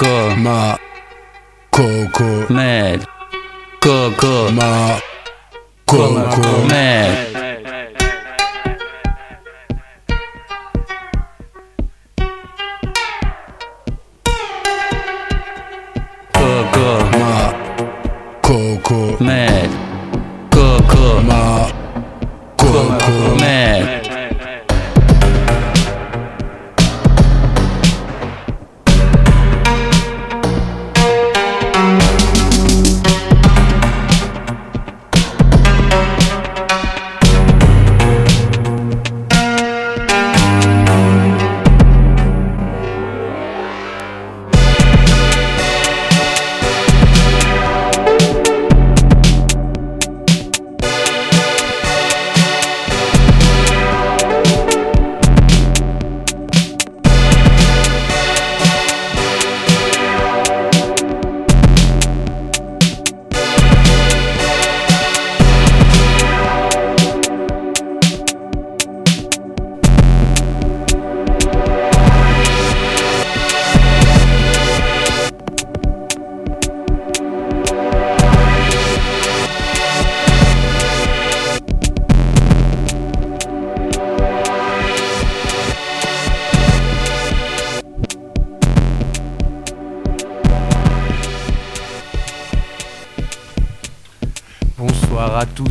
Coco, ma coco, Med, Coco, ma coco, Med.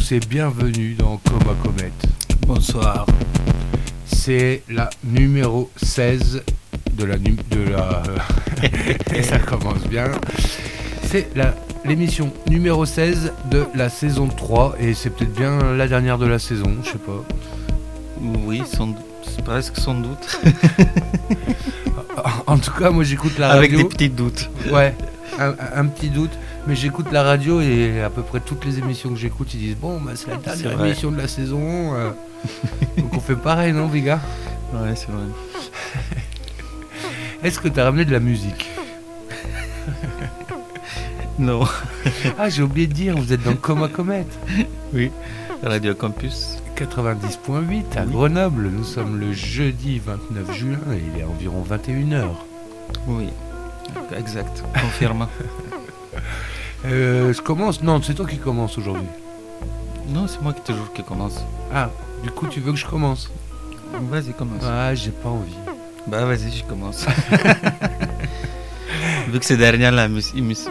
Tous et bienvenue dans Coma Comet. Bonsoir. C'est la numéro 16 de la... nu- De la et ça commence bien. C'est l'émission numéro 16 de la saison 3 et c'est peut-être bien la dernière de la saison, je sais pas. Oui, sans presque sans doute. En tout cas, moi j'écoute la Avec radio. des petits doutes. Ouais, un, un petit doute. Mais j'écoute la radio et à peu près toutes les émissions que j'écoute, ils disent Bon, bah, c'est la dernière vrai. émission de la saison. euh. Donc on fait pareil, non, Viga? Ouais, c'est vrai. Est-ce que tu as ramené de la musique? Non. Ah, j'ai oublié de dire, vous êtes dans Coma Comet Radio Campus. 90.8 à Oui. Grenoble. Nous sommes le jeudi 29 juin et il est environ 21h. Oui. Exact. Confirme. Euh, je commence Non, c'est toi qui commence aujourd'hui. non, c'est moi qui toujours qui commence. Ah, du coup, tu veux que je commence Vas-y, commence. Ah, j'ai pas envie. Bah, vas-y, je commence. Vu que c'est dernière la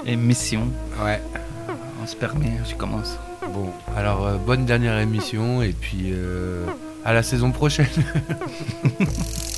émission, Ouais. on se permet, je commence. Bon, alors euh, bonne dernière émission et puis euh, à la saison prochaine.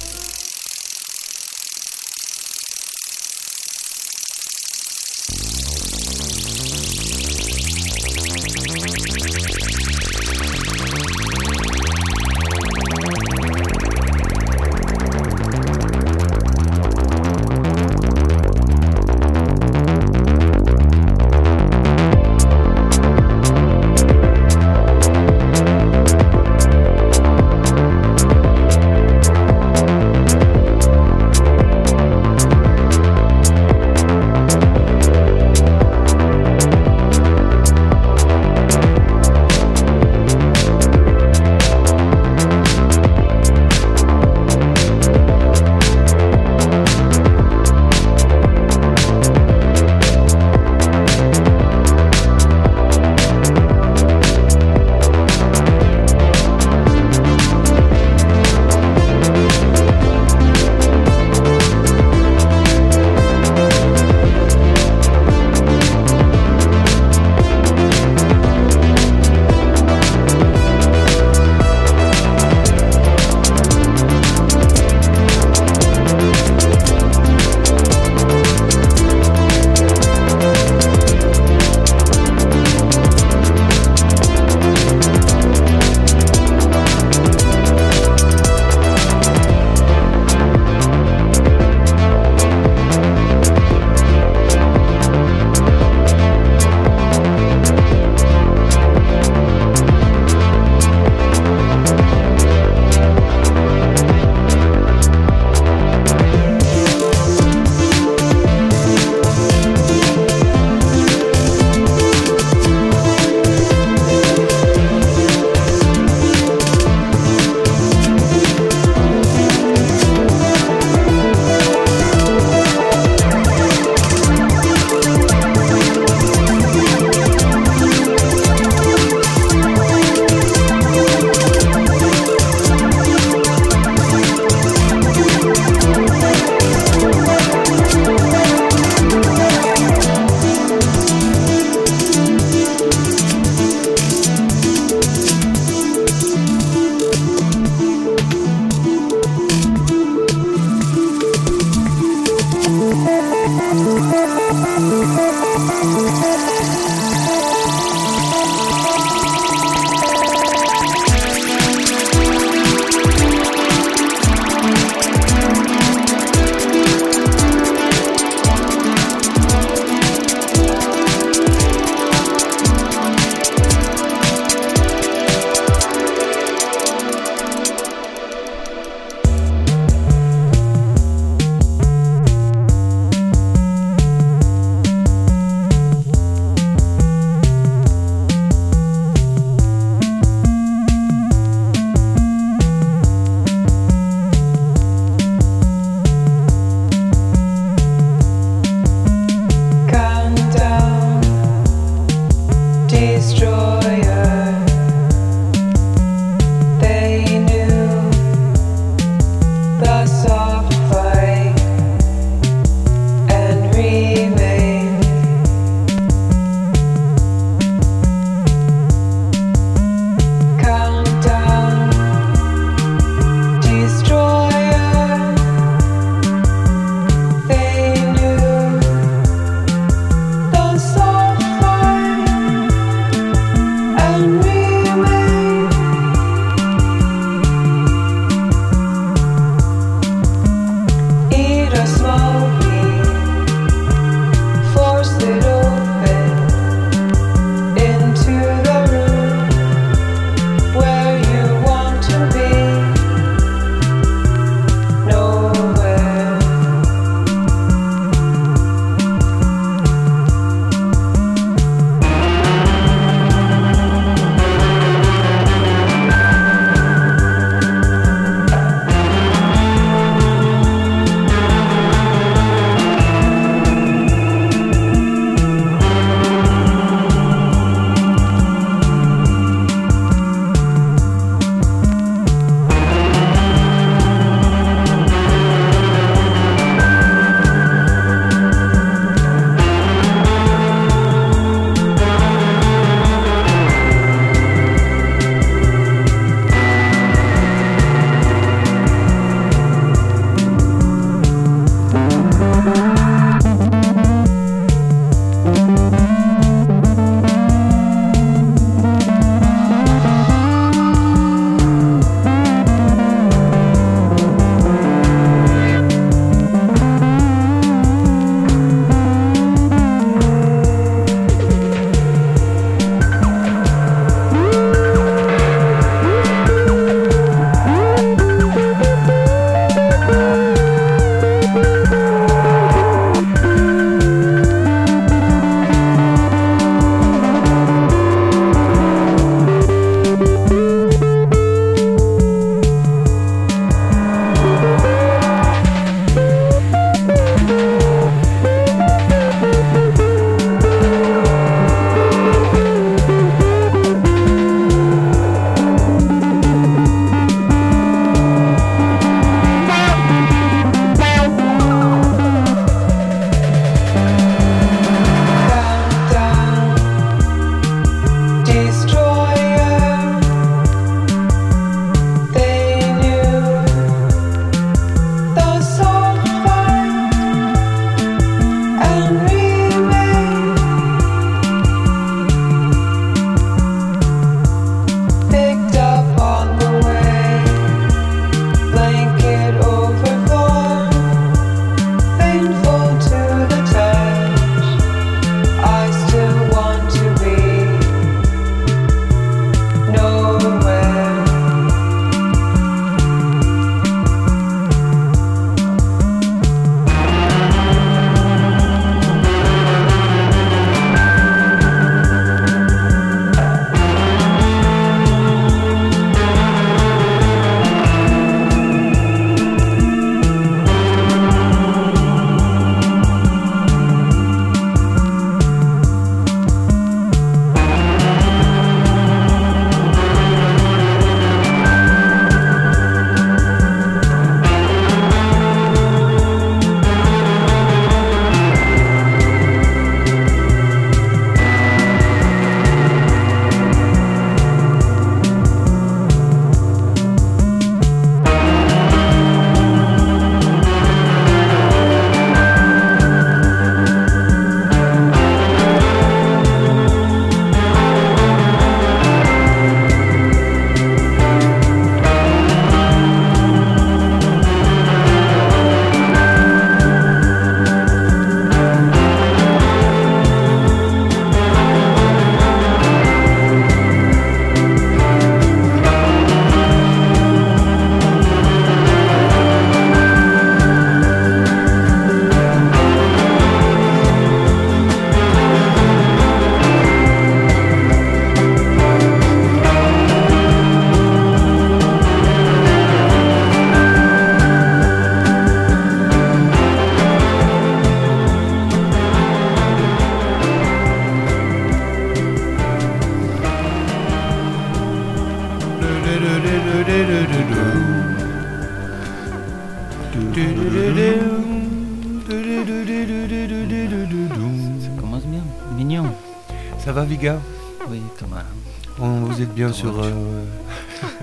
sur euh,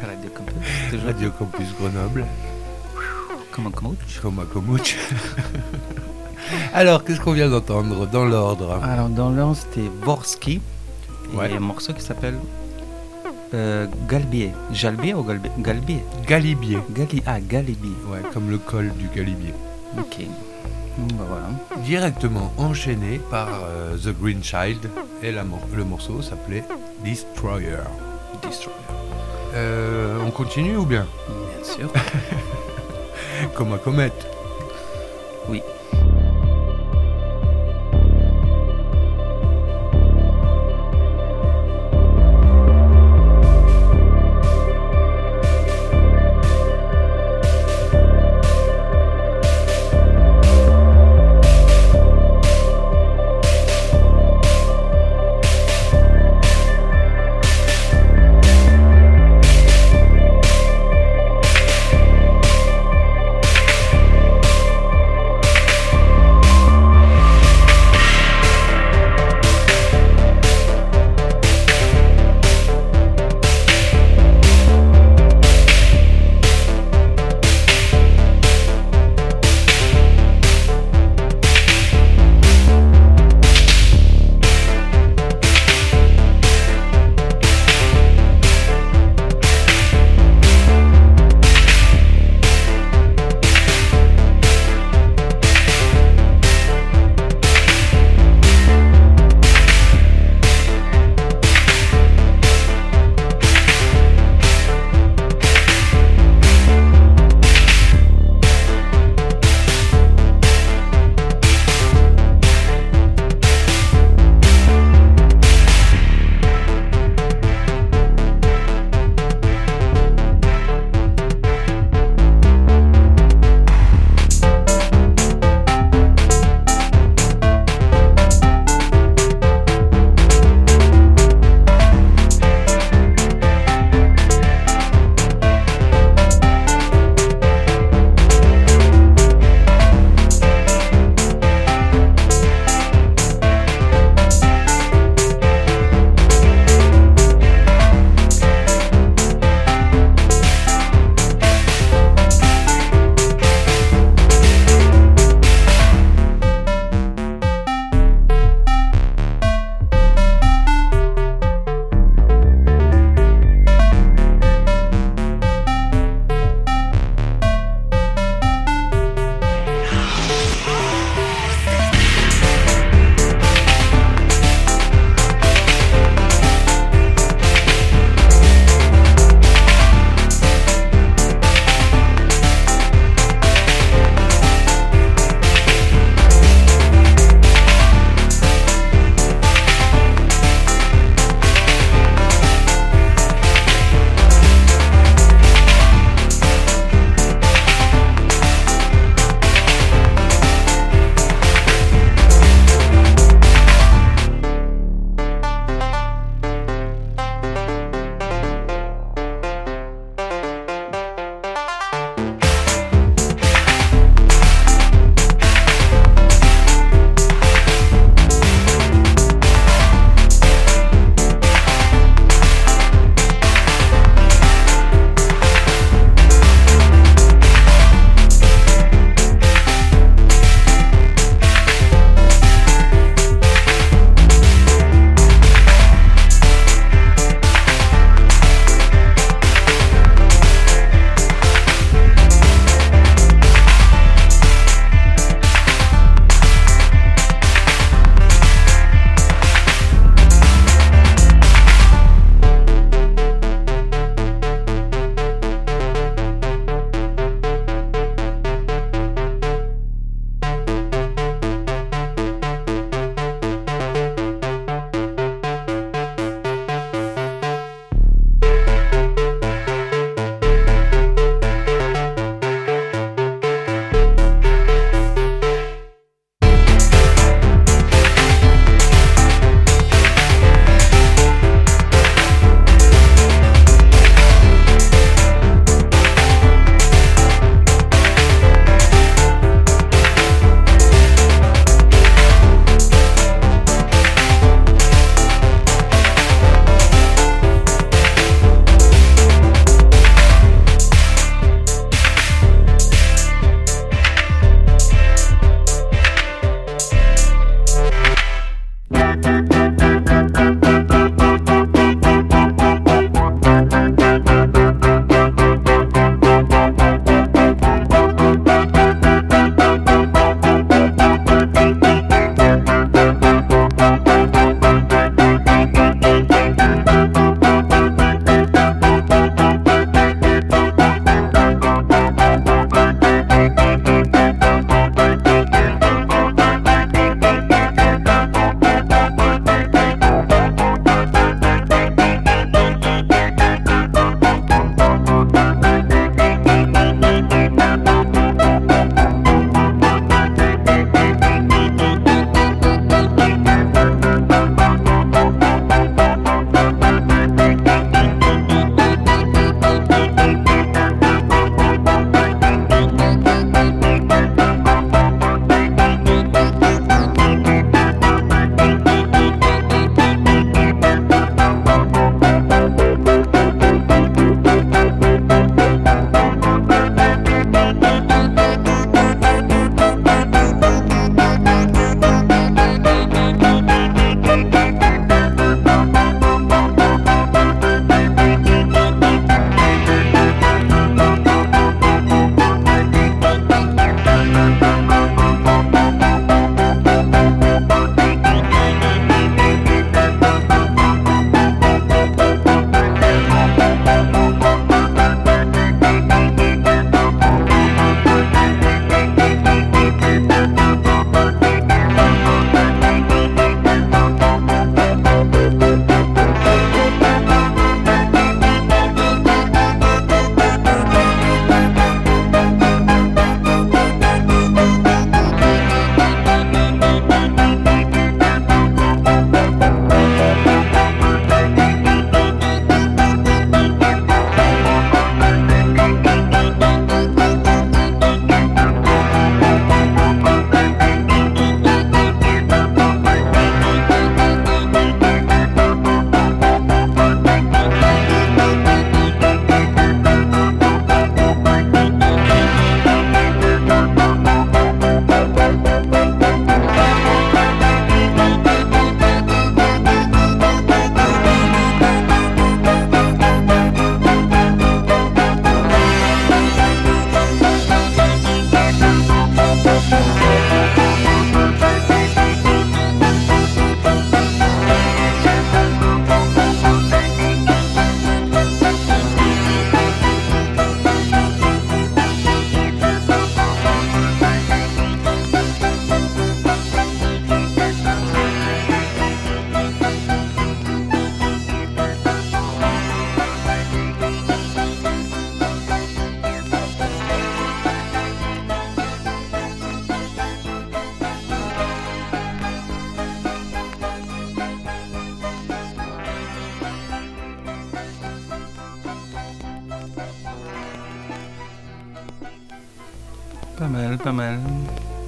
Radio Campus. Toujours. Radio Campus Grenoble, comme à Komouch. Alors, qu'est-ce qu'on vient d'entendre dans l'ordre? Alors, dans l'un, c'était Vorsky. Et Ouais. un morceau qui s'appelle euh, Galbier. Jalbier ou Galbier? Galbier. Galibier. Gali ah, Galibier. Ouais, comme le col du Galibier. Ok. Bah voilà. Directement enchaîné par euh, The Green Child et la le morceau s'appelait Destroyer. Destroyer. Euh, on continue ou bien? Bien sûr. Comme à comète.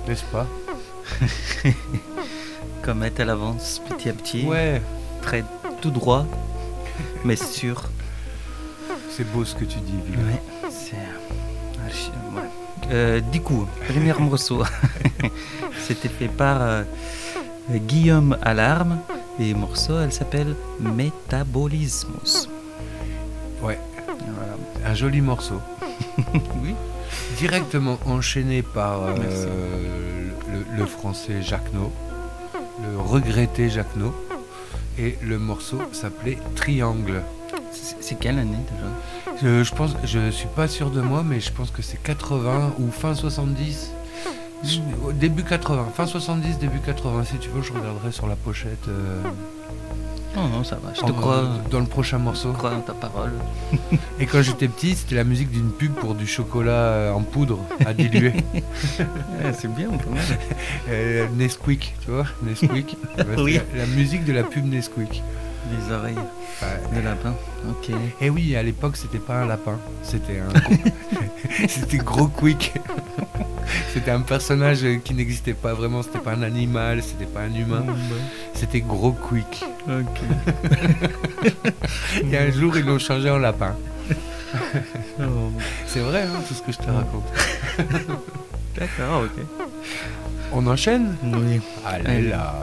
N'est-ce pas Comète, elle avance petit à petit. Ouais, Très tout droit, mais sûr. c'est beau ce que tu dis. Ouais, c'est. Euh, du coup, premier morceau. C'était fait par euh, Guillaume Alarme. Et le morceau, elle s'appelle Métabolismus. Ouais, Voilà. un joli morceau. Oui. Directement enchaîné par euh, Merci. le, le français Jacques No, le regretté Jacques No. Et le morceau s'appelait Triangle. C'est quelle année déjà? Je, je pense, je suis pas sûr de moi, mais je pense que c'est 80 ou fin 70. Je- au Début 80, fin 70, début 80. Si tu veux, je regarderai sur la pochette. euh, Non, non, ça va. Je te en- crois. Dans le prochain morceau. Je crois en ta parole. Et quand j'étais petit, c'était la musique d'une pub pour du chocolat euh, en poudre à diluer. Ouais, c'est bien, pas mal. Euh, Nesquik, tu vois Nesquik. Oui. la, la musique de la pub Nesquik. Les oreilles de lapin. Ok. Et oui, à l'époque, c'était pas un lapin, c'était un c'était gros quick. c'était un personnage qui n'existait pas vraiment, c'était pas un animal, c'était pas un humain, c'était gros quick. Ok. Et un jour, ils l'ont changé en lapin. Oh, C'est vrai, hein, tout ce que je te raconte. D'accord, ok. On enchaîne? Oui. Allez. là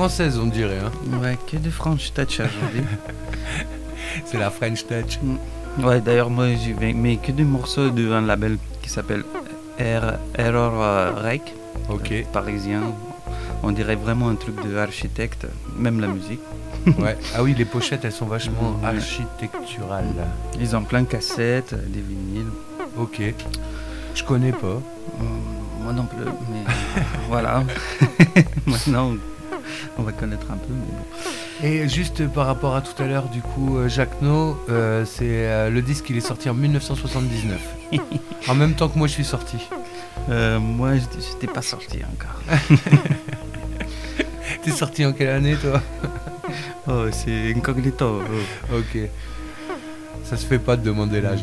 française, on dirait. hein. Ouais, que de French Touch aujourd'hui. C'est la French Touch. ouais, d'ailleurs, moi, j'ai mais que des morceaux d'un label qui s'appelle Er- Error euh, Rec, Ok. parisien. On dirait vraiment un truc de architecte, même la musique. Ouais. Ah oui, les pochettes, elles sont vachement Ouais. architecturales. Ils ont plein de cassettes, euh, des vinyles. Ok. Je connais pas. Euh, moi non plus, mais voilà. Maintenant, on va connaître un peu. Mais bon. Et juste par rapport à tout à l'heure, du coup, euh, Jacques No, euh, c'est euh, le disque, il est sorti en 1979. en même temps que moi, je suis sorti. Euh, moi, je n'étais pas sorti encore. T'es sorti en quelle année, toi? Oh, c'est incognito. oh. Ok. Ça se fait pas de demander l'âge.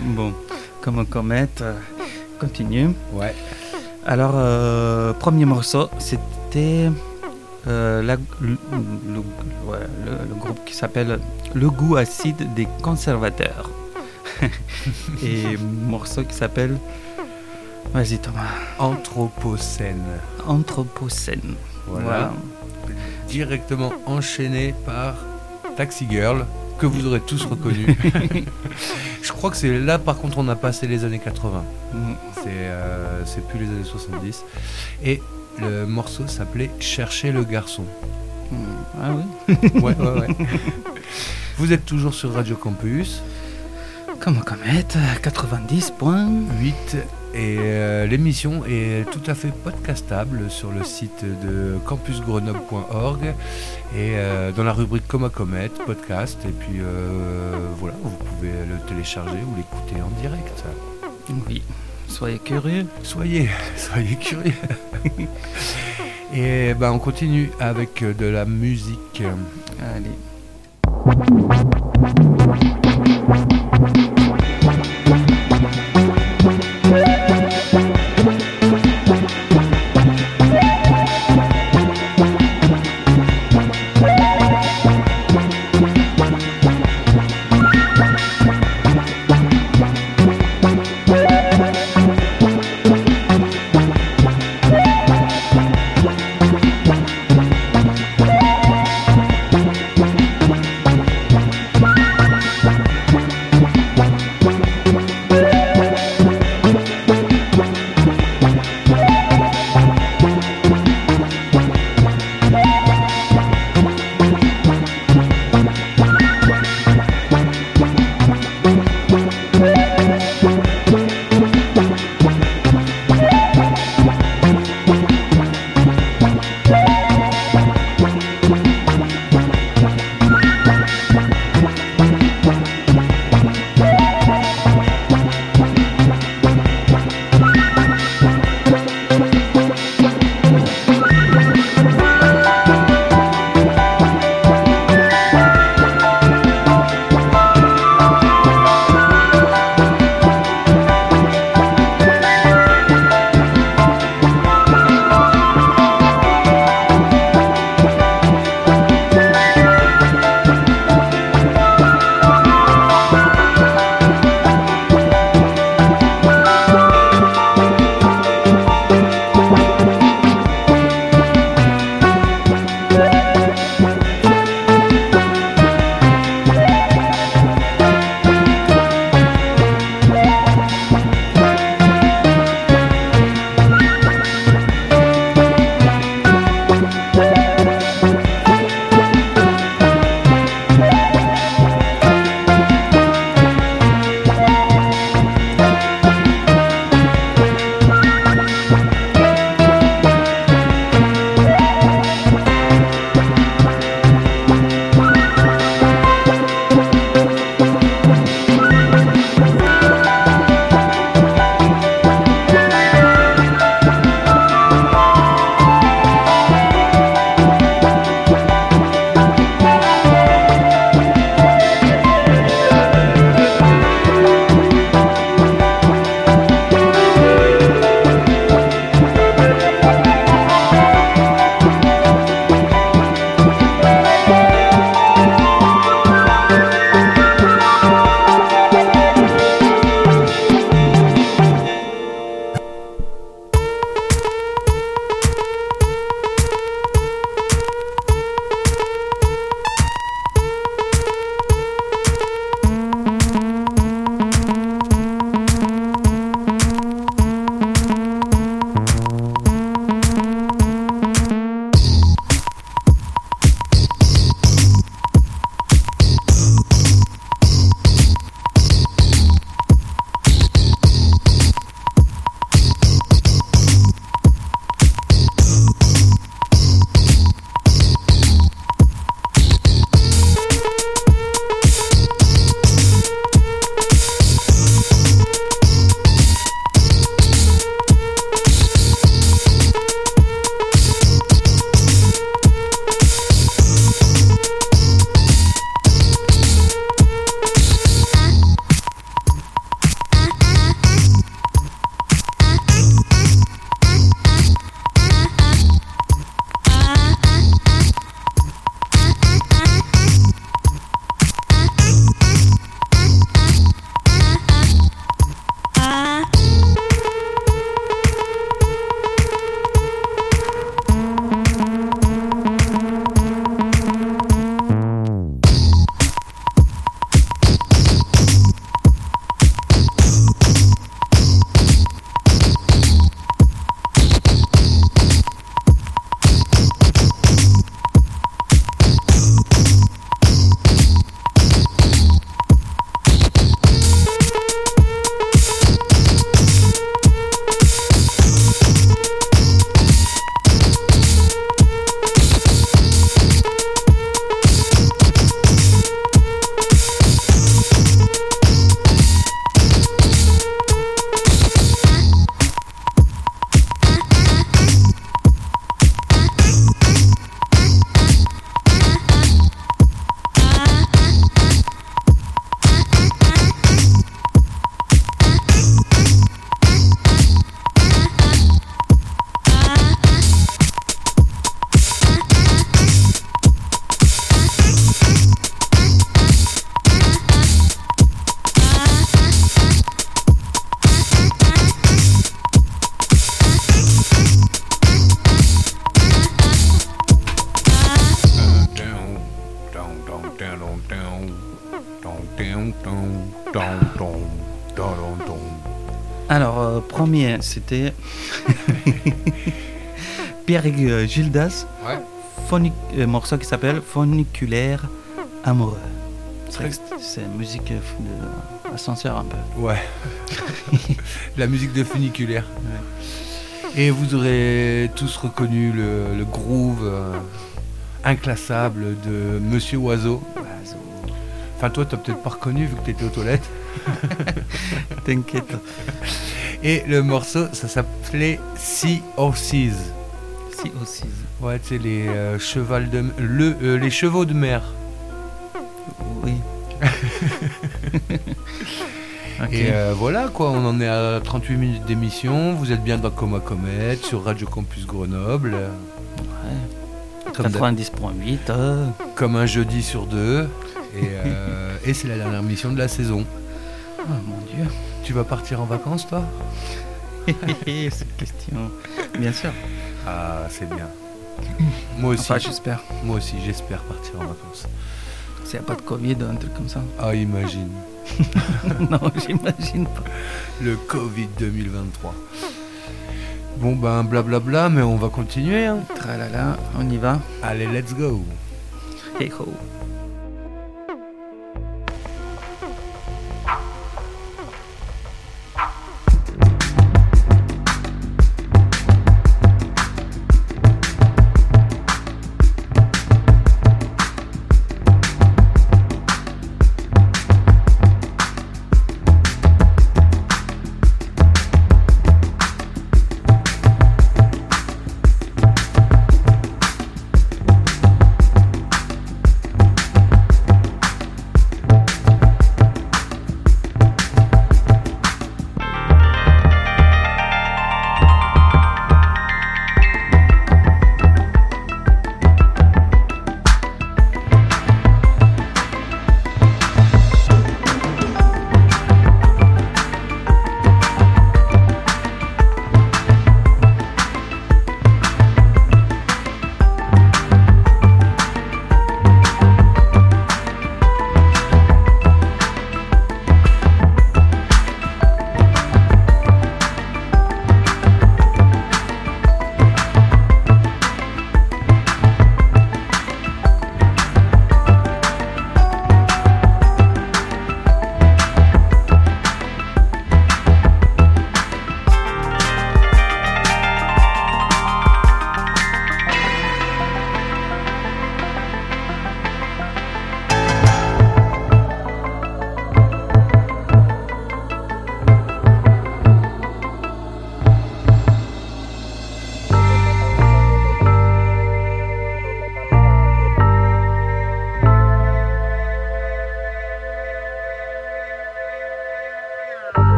Bon, comme on comète, continue. Ouais. Alors, euh, premier morceau, c'était euh, la- le, le- ouais, le- le groupe qui s'appelle Le goût acide des conservateurs. Et morceau qui s'appelle. Vas-y Thomas. Anthropocène. Anthropocène. Voilà. Directement enchaîné par Taxi Girl, que vous aurez tous reconnu. Je crois que c'est là, par contre, on a passé les années 80. Mm. C'est euh, c'est plus les années 70. Et le morceau s'appelait Chercher le garçon. Mm. Ah oui. Ouais, ouais, ouais. Vous êtes toujours sur Radio Campus Comme comète, 90.8. 8 et euh, l'émission est tout à fait podcastable sur le site de campusgrenoble.org et euh, dans la rubrique Coma Comet, podcast. Et puis euh, voilà, vous pouvez le télécharger ou l'écouter en direct. Oui. Soyez curieux. Soyez, soyez curieux. et ben on continue avec de la musique. Allez. C'était Pierre euh, Gildas, Ouais. phonic- euh, morceau qui s'appelle Phoniculaire amoureux. C'est musique euh, de ascenseur un peu. Ouais. La musique de funiculaire. Et vous aurez tous reconnu le, le groove euh, inclassable de Monsieur Oiseau. Enfin, toi, t'as peut-être pas reconnu vu que t'étais aux toilettes. T'inquiète. Et le morceau, ça s'appelait Sea Horses. Si aussi. Ouais, sais, les, euh, cheval de, le, euh, les chevaux de mer. Oui. Et euh, voilà, quoi, on en est à 38 minutes d'émission. Vous êtes bien dans Coma Comet sur Radio Campus Grenoble. Ouais. Comme, d'hab- 90.8. euh. comme un jeudi sur deux. Et, et c'est la dernière mission de la saison. Oh mon dieu. Tu vas partir en vacances, toi Cette question. Bien sûr. Ah, c'est bien. Moi aussi, Enfin, j'espère. moi aussi, j'espère partir en vacances. S'il n'y a pas de Covid, un truc comme ça. Ah, imagine. non, j'imagine pas. Le Covid 2023. Bon, ben, blablabla, mais on va continuer. Hein. Tralala, on y va. Allez, let's go. Hey ho.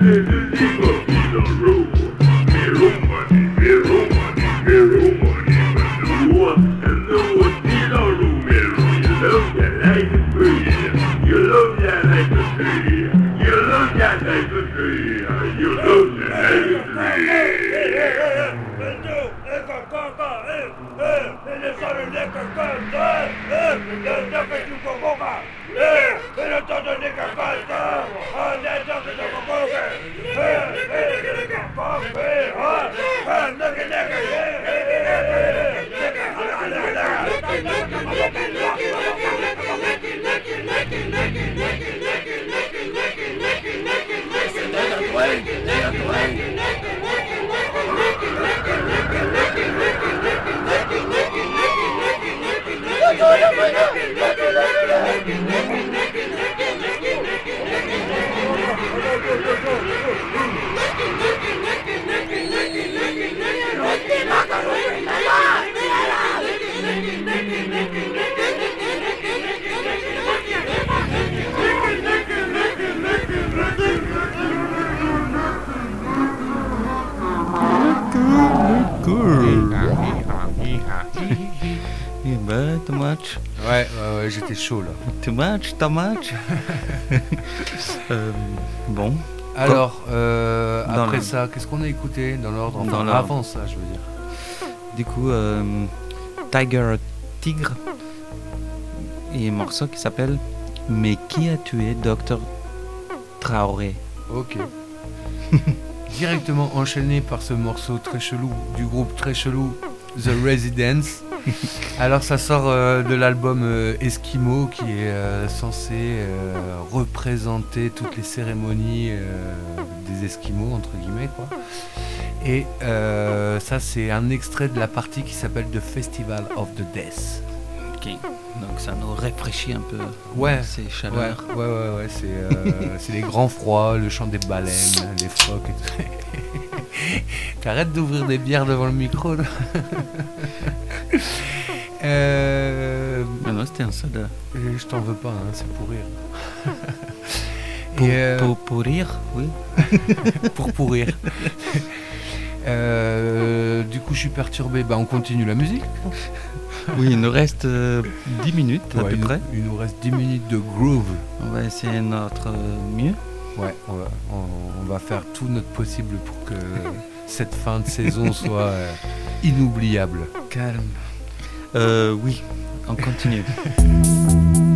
Eh ben, too much, Ouais, ouais, ouais, j'étais chaud là. too much, too much. Euh, bon, Alors, euh, après le- ça, qu'est-ce qu'on a écouté dans l'ordre Dans Enfin, l'ordre. avant ça, je veux dire. Du coup, euh, Tiger Tigre et un morceau qui s'appelle Mais qui a tué Dr Traoré? Ok. Directement enchaîné par ce morceau très chelou du groupe très chelou The Residents. Alors ça sort euh, de l'album euh, Eskimo qui est euh, censé représenter toutes les cérémonies des Esquimaux entre guillemets quoi. Et euh, ça c'est un extrait de la partie qui s'appelle The Festival of the Death. Ok, donc ça nous rafraîchit un peu Ouais, ces Ouais, chaleurs. ouais, ouais, ouais, c'est, euh, c'est les grands froids, le chant des baleines, les phoques et tout. T'arrêtes d'ouvrir des bières devant le micro. là. Euh, Ah non, c'était un soda. je t'en veux pas, hein, c'est pour rire. Pour, euh, pour pourrir, oui. pour pourrir. Euh, du coup, je suis perturbé. Bah, on continue la musique. Oui, il nous reste euh, 10 minutes à Ouais, peu il, nous, près. il nous reste 10 minutes de groove. On va essayer notre euh, mieux. Ouais, on va, on- on va faire tout notre possible pour que cette fin de saison soit euh, inoubliable. Calme. Euh, oui, on continue.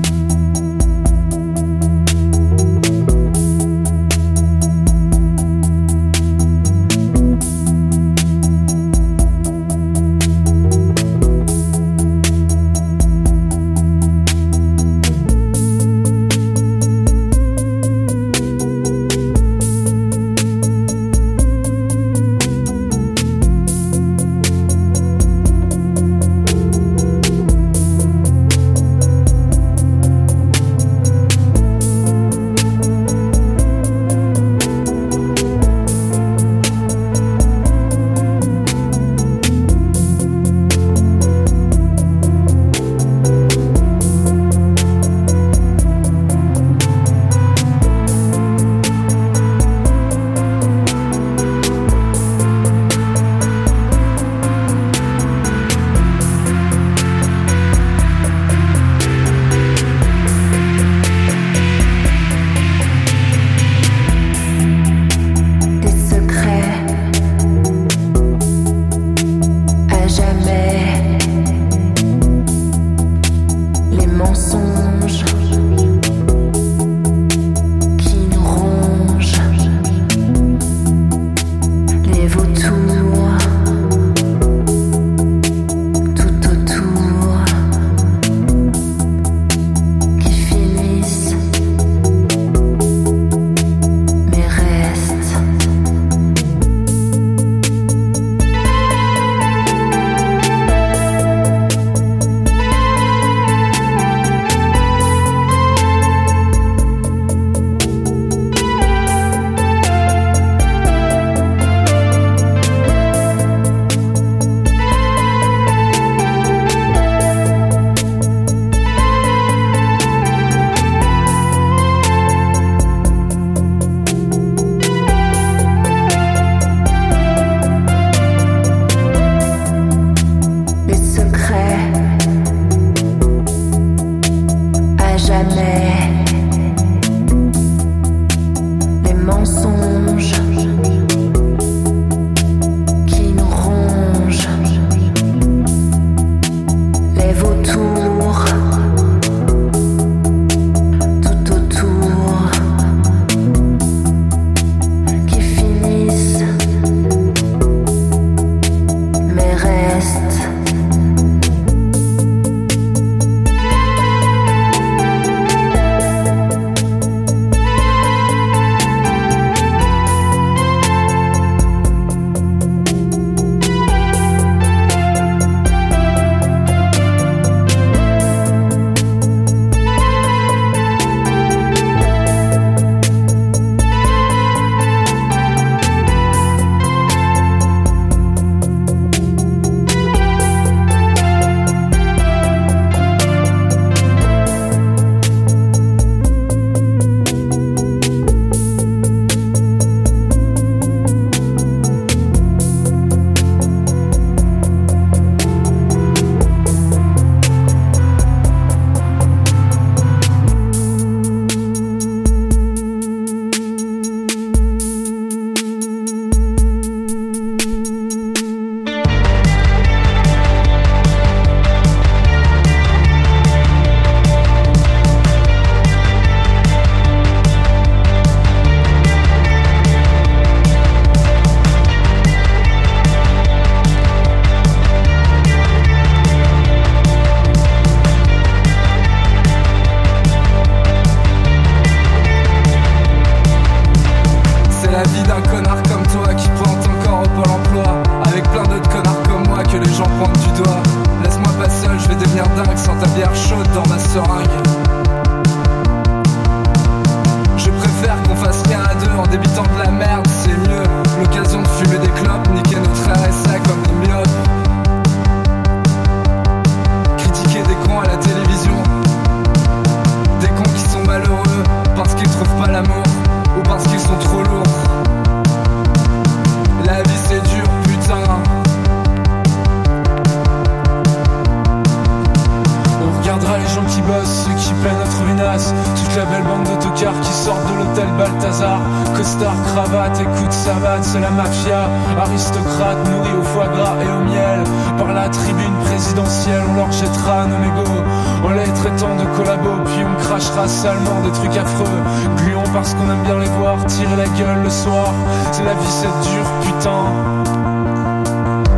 la vie, c'est dur, putain.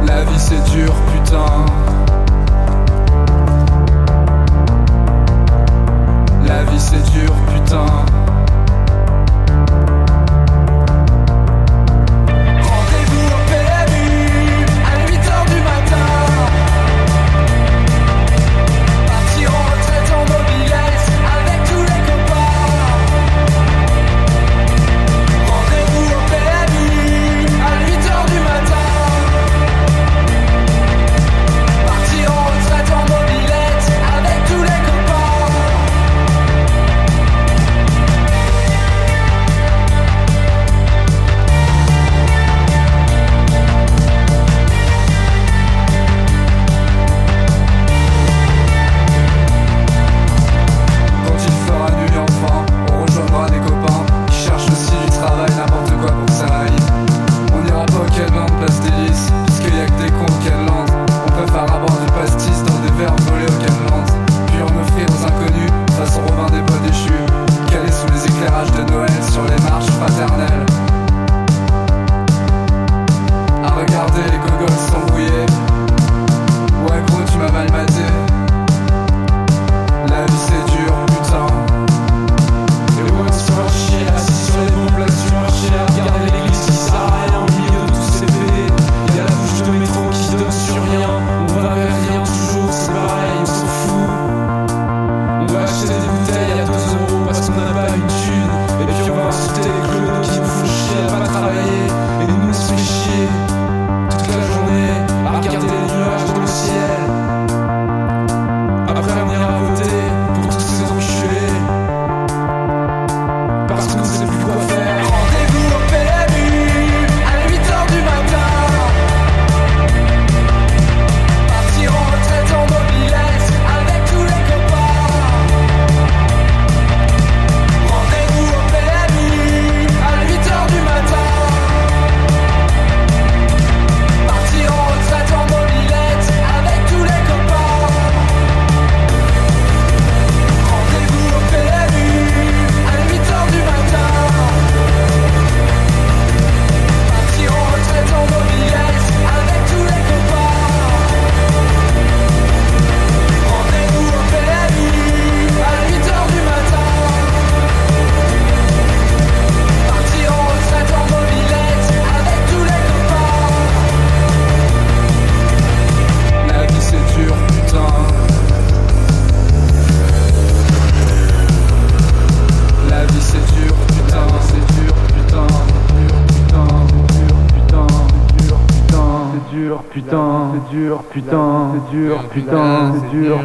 La vie, c'est dur, putain. La vie c'est dur, putain.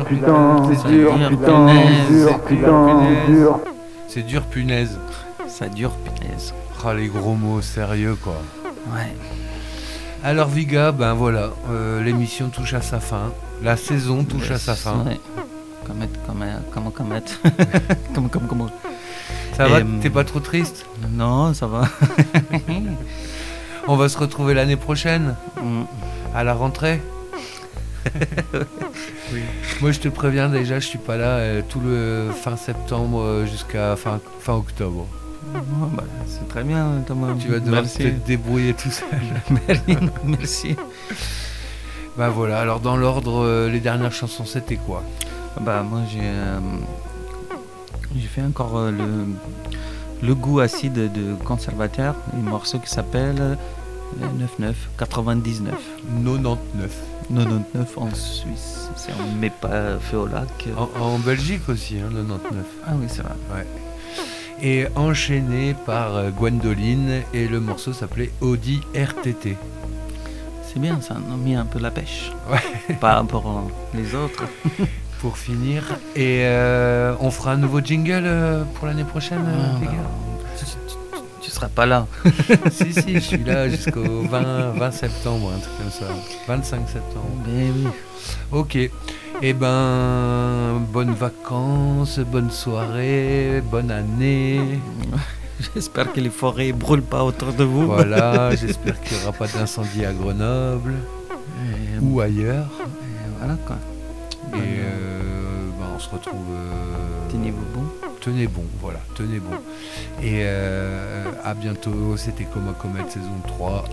Putain, c'est dur, putain, c'est dur, putain, c'est dur. C'est dur, punaise. Ça dure, punaise. Ah, les gros mots sérieux, quoi. Ouais. Alors, Viga, ben voilà, euh, l'émission touche à sa fin. La saison touche à sa fin. Ouais. Comme, comme, comme, comme, comme, comme, comme, Ça va T'es pas trop triste Non, ça va. On va se retrouver l'année prochaine, Mm. à la rentrée. Moi, je te préviens déjà, je suis pas là euh, tout le fin septembre euh, jusqu'à fin, fin octobre. Oh, bah, c'est très bien, Thomas. Tu vas devoir Merci. te débrouiller tout seul. Merci. Bah voilà, alors dans l'ordre, euh, les dernières chansons, c'était quoi? Bah moi j'ai euh, j'ai fait encore euh, le le goût acide de conservateur, un morceau qui s'appelle euh, 99 99 99. 99 en Suisse. C'est on met pas Féolac. En, en Belgique aussi, hein, 99. Ah oui c'est vrai. Et enchaîné par euh, Gwendoline, et le morceau s'appelait Audi RTT. C'est bien ça, on a mis un peu la pêche. Ouais. Par rapport aux les autres. Pour finir, et euh, on fera un nouveau jingle euh, pour l'année prochaine, Ah, les bah, gars seras pas là. si, si, je suis là jusqu'au 20, septembre, un truc comme ça. 25 septembre. Mais oui. Ok. Eh ben, bonnes vacances, bonne soirée, bonne année. J'espère que les forêts brûlent pas autour de vous. Voilà, j'espère qu'il n'y aura pas d'incendie à Grenoble euh, ou ailleurs. Et voilà quoi. Et euh, ben, on se retrouve. Euh, Tenez-vous bon tenez bon, voilà, tenez bon. Et euh, à bientôt, c'était Coma Comet saison 3.